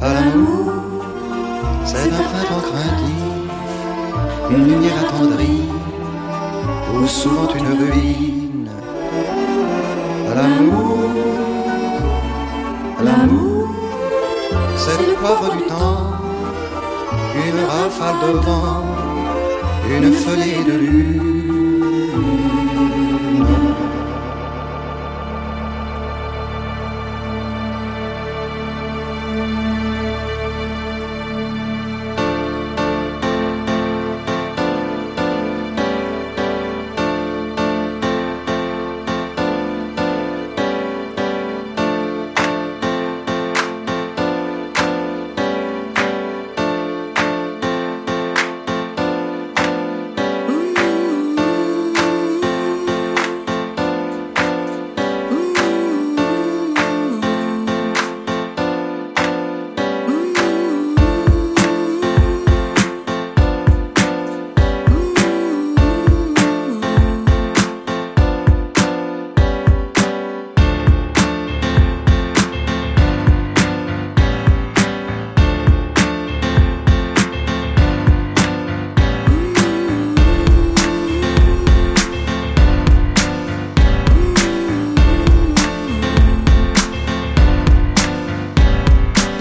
À l'amour, c'est un printemps craintif, une lumière attendrie, ou souvent une ruine. À l'amour, l'amour, c'est le poivre du temps, une rafale de vent, une feuillée de lune.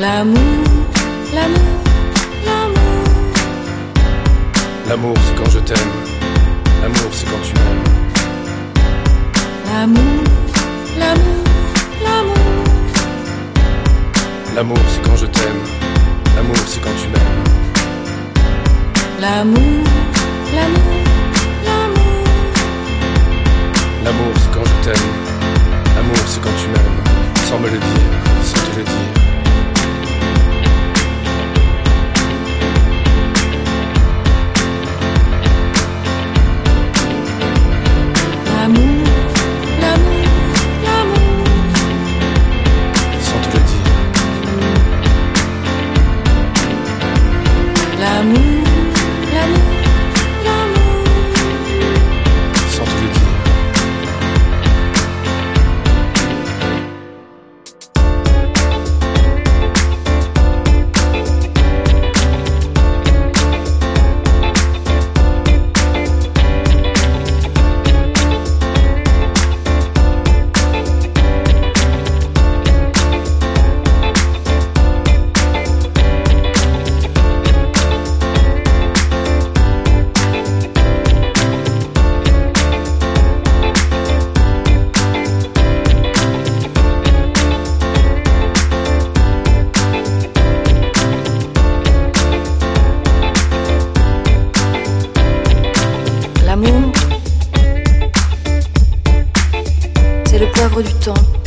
L'amour, l'amour, l'amour. L'amour, c'est quand je t'aime. L'amour, c'est quand tu m'aimes. L'amour, l'amour, l'amour. L'amour, c'est quand je t'aime. L'amour, c'est quand tu m'aimes. L'amour, l'amour, l'amour. L'amour, c'est quand je t'aime. L'amour, c'est quand tu m'aimes. Sans me le dire, sans te le dire. Temps.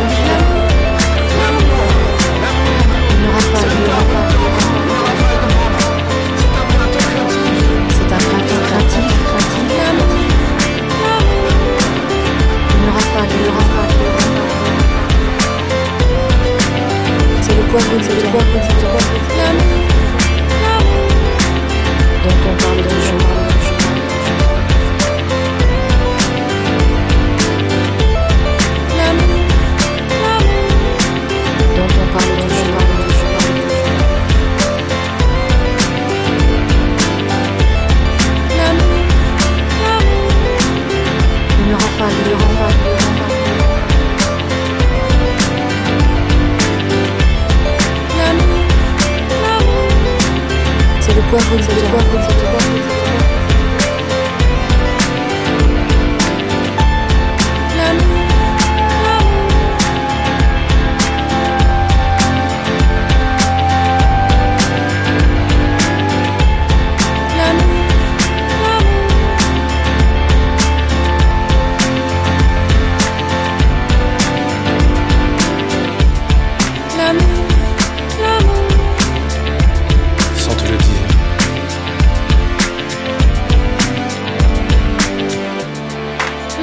关注，记得关注，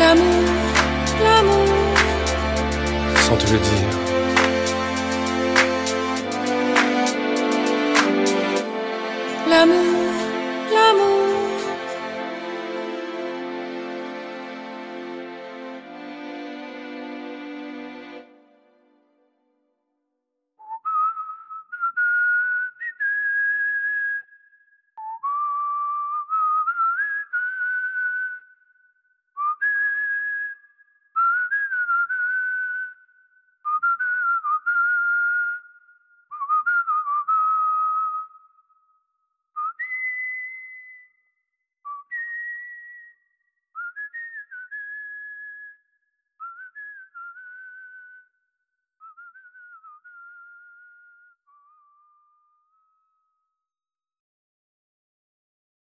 L'amour, l'amour. Sans te le dire.